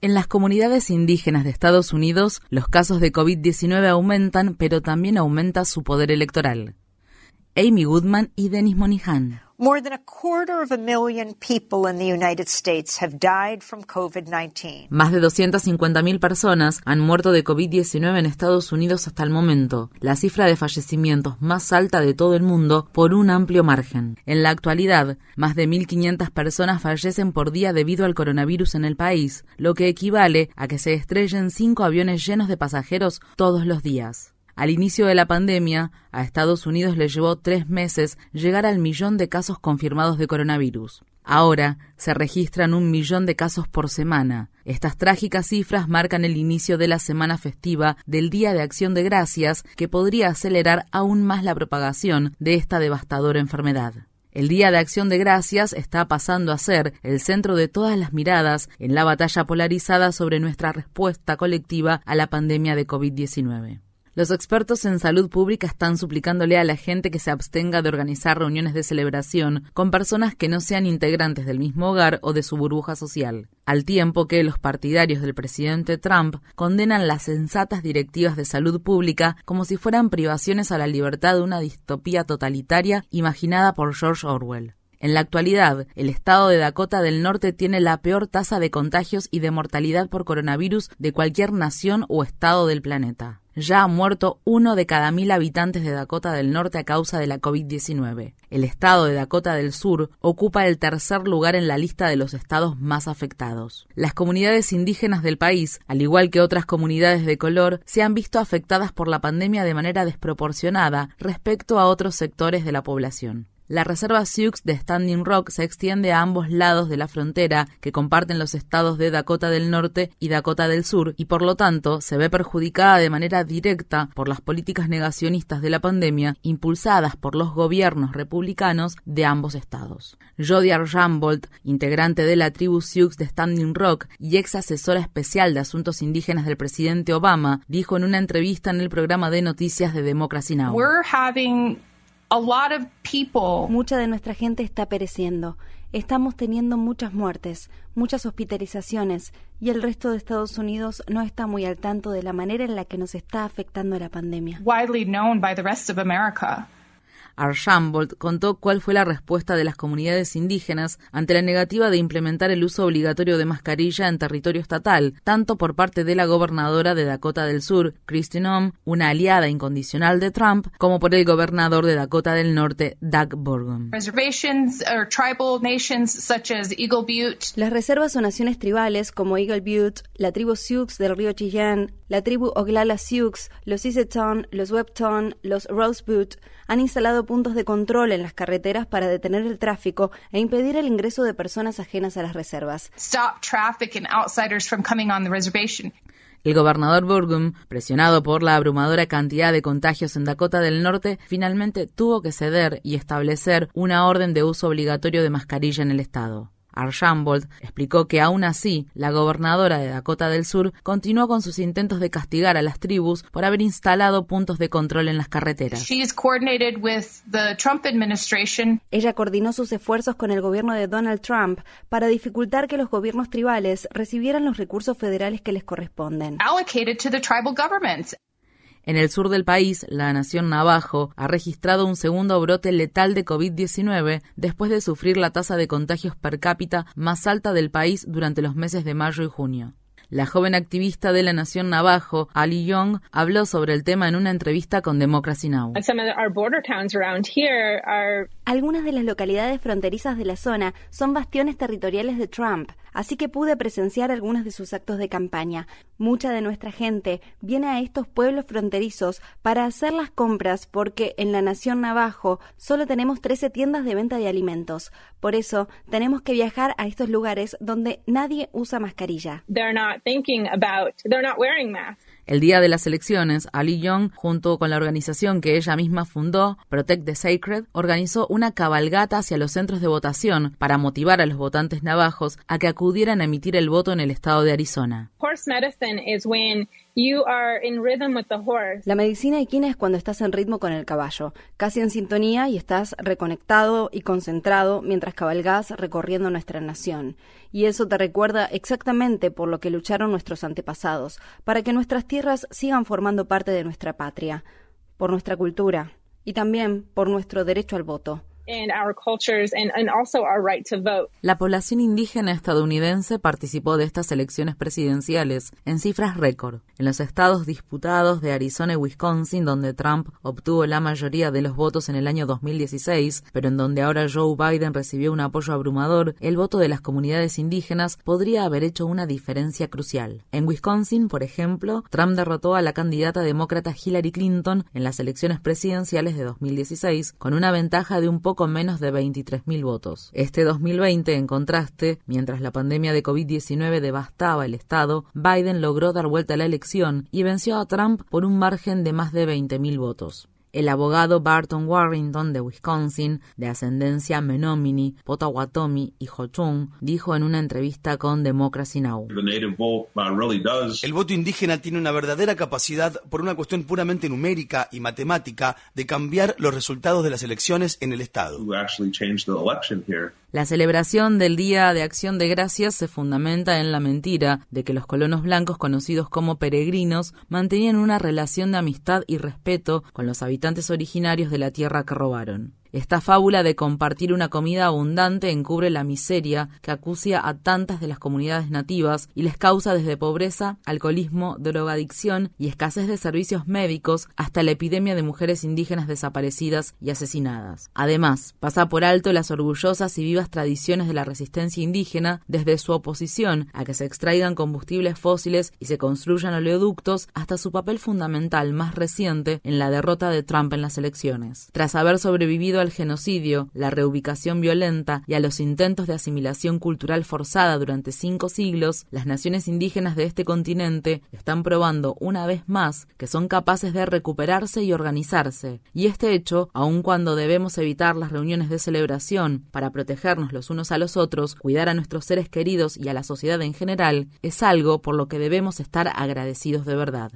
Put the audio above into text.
En las comunidades indígenas de Estados Unidos, los casos de COVID-19 aumentan, pero también aumenta su poder electoral. Amy Goodman y Dennis Monihan. More than a quarter of a million people in the United States have died from COVID-19. Más de 250.000 personas han muerto de COVID-19 en Estados Unidos hasta el momento, la cifra de fallecimientos más alta de todo el mundo por un amplio margen. En la actualidad, más de 1.500 personas fallecen por día debido al coronavirus en el país, lo que equivale a que se estrellen cinco aviones llenos de pasajeros todos los días. Al inicio de la pandemia, a Estados Unidos le llevó tres meses llegar al millón de casos confirmados de coronavirus. Ahora se registran un millón de casos por semana. Estas trágicas cifras marcan el inicio de la semana festiva del Día de Acción de Gracias, que podría acelerar aún más la propagación de esta devastadora enfermedad. El Día de Acción de Gracias está pasando a ser el centro de todas las miradas en la batalla polarizada sobre nuestra respuesta colectiva a la pandemia de COVID-19. Los expertos en salud pública están suplicándole a la gente que se abstenga de organizar reuniones de celebración con personas que no sean integrantes del mismo hogar o de su burbuja social, al tiempo que los partidarios del presidente Trump condenan las sensatas directivas de salud pública como si fueran privaciones a la libertad de una distopía totalitaria imaginada por George Orwell. En la actualidad, el estado de Dakota del Norte tiene la peor tasa de contagios y de mortalidad por coronavirus de cualquier nación o estado del planeta. Ya ha muerto uno de cada mil habitantes de Dakota del Norte a causa de la COVID-19. El estado de Dakota del Sur ocupa el tercer lugar en la lista de los estados más afectados. Las comunidades indígenas del país, al igual que otras comunidades de color, se han visto afectadas por la pandemia de manera desproporcionada respecto a otros sectores de la población. La reserva Sioux de Standing Rock se extiende a ambos lados de la frontera que comparten los estados de Dakota del Norte y Dakota del Sur y por lo tanto se ve perjudicada de manera directa por las políticas negacionistas de la pandemia impulsadas por los gobiernos republicanos de ambos estados. Jody Archambault, integrante de la tribu Sioux de Standing Rock y ex asesora especial de asuntos indígenas del presidente Obama, dijo en una entrevista en el programa de noticias de Democracy Now! Mucha de nuestra gente está pereciendo. Estamos teniendo muchas muertes, muchas hospitalizaciones y el resto de Estados Unidos no está muy al tanto de la manera en la que nos está afectando la pandemia. Archambault contó cuál fue la respuesta de las comunidades indígenas ante la negativa de implementar el uso obligatorio de mascarilla en territorio estatal, tanto por parte de la gobernadora de Dakota del Sur, Kristi Noem, una aliada incondicional de Trump, como por el gobernador de Dakota del Norte, Doug Burgum. Las reservas o naciones tribales como Eagle Butte, la tribu Sioux del río Chillán, la tribu Oglala Sioux, los Iseton, los Webton, los Rosebud han instalado puntos de control en las carreteras para detener el tráfico e impedir el ingreso de personas ajenas a las reservas. El gobernador Burgum, presionado por la abrumadora cantidad de contagios en Dakota del Norte, finalmente tuvo que ceder y establecer una orden de uso obligatorio de mascarilla en el estado. Archambault explicó que aún así la gobernadora de Dakota del Sur continuó con sus intentos de castigar a las tribus por haber instalado puntos de control en las carreteras. Ella coordinó sus esfuerzos con el gobierno de Donald Trump para dificultar que los gobiernos tribales recibieran los recursos federales que les corresponden. En el sur del país, la nación Navajo ha registrado un segundo brote letal de COVID-19 después de sufrir la tasa de contagios per cápita más alta del país durante los meses de mayo y junio. La joven activista de la Nación Navajo, Ali Young, habló sobre el tema en una entrevista con Democracy Now! Algunas de las localidades fronterizas de la zona son bastiones territoriales de Trump, así que pude presenciar algunos de sus actos de campaña. Mucha de nuestra gente viene a estos pueblos fronterizos para hacer las compras porque en la Nación Navajo solo tenemos 13 tiendas de venta de alimentos. Por eso tenemos que viajar a estos lugares donde nadie usa mascarilla. El día de las elecciones, Ali Young, junto con la organización que ella misma fundó, Protect the Sacred, organizó una cabalgata hacia los centros de votación para motivar a los votantes navajos a que acudieran a emitir el voto en el estado de Arizona. La medicina equina es cuando estás en ritmo con el caballo, casi en sintonía y estás reconectado y concentrado mientras cabalgás recorriendo nuestra nación. Y eso te recuerda exactamente por lo que lucharon nuestros antepasados, para que nuestras tierras sigan formando parte de nuestra patria, por nuestra cultura y también por nuestro derecho al voto. La población indígena estadounidense participó de estas elecciones presidenciales en cifras récord. En los estados disputados de Arizona y Wisconsin, donde Trump obtuvo la mayoría de los votos en el año 2016, pero en donde ahora Joe Biden recibió un apoyo abrumador, el voto de las comunidades indígenas podría haber hecho una diferencia crucial. En Wisconsin, por ejemplo, Trump derrotó a la candidata demócrata Hillary Clinton en las elecciones presidenciales de 2016 con una ventaja de un poco con menos de 23.000 votos. Este 2020, en contraste, mientras la pandemia de COVID-19 devastaba el Estado, Biden logró dar vuelta a la elección y venció a Trump por un margen de más de 20.000 votos. El abogado Barton Warrington de Wisconsin, de ascendencia Menominee, Potawatomi y Ho-Chunk, dijo en una entrevista con Democracy Now! El voto indígena tiene una verdadera capacidad, por una cuestión puramente numérica y matemática, de cambiar los resultados de las elecciones en el Estado. La celebración del Día de Acción de Gracias se fundamenta en la mentira de que los colonos blancos conocidos como peregrinos mantenían una relación de amistad y respeto con los habitantes originarios de la tierra que robaron. Esta fábula de compartir una comida abundante encubre la miseria que acucia a tantas de las comunidades nativas y les causa desde pobreza, alcoholismo, drogadicción y escasez de servicios médicos hasta la epidemia de mujeres indígenas desaparecidas y asesinadas. Además, pasa por alto las orgullosas y vivas tradiciones de la resistencia indígena desde su oposición a que se extraigan combustibles fósiles y se construyan oleoductos hasta su papel fundamental más reciente en la derrota de Trump en las elecciones. Tras haber sobrevivido al genocidio, la reubicación violenta y a los intentos de asimilación cultural forzada durante cinco siglos, las naciones indígenas de este continente están probando una vez más que son capaces de recuperarse y organizarse. Y este hecho, aun cuando debemos evitar las reuniones de celebración para protegernos los unos a los otros, cuidar a nuestros seres queridos y a la sociedad en general, es algo por lo que debemos estar agradecidos de verdad.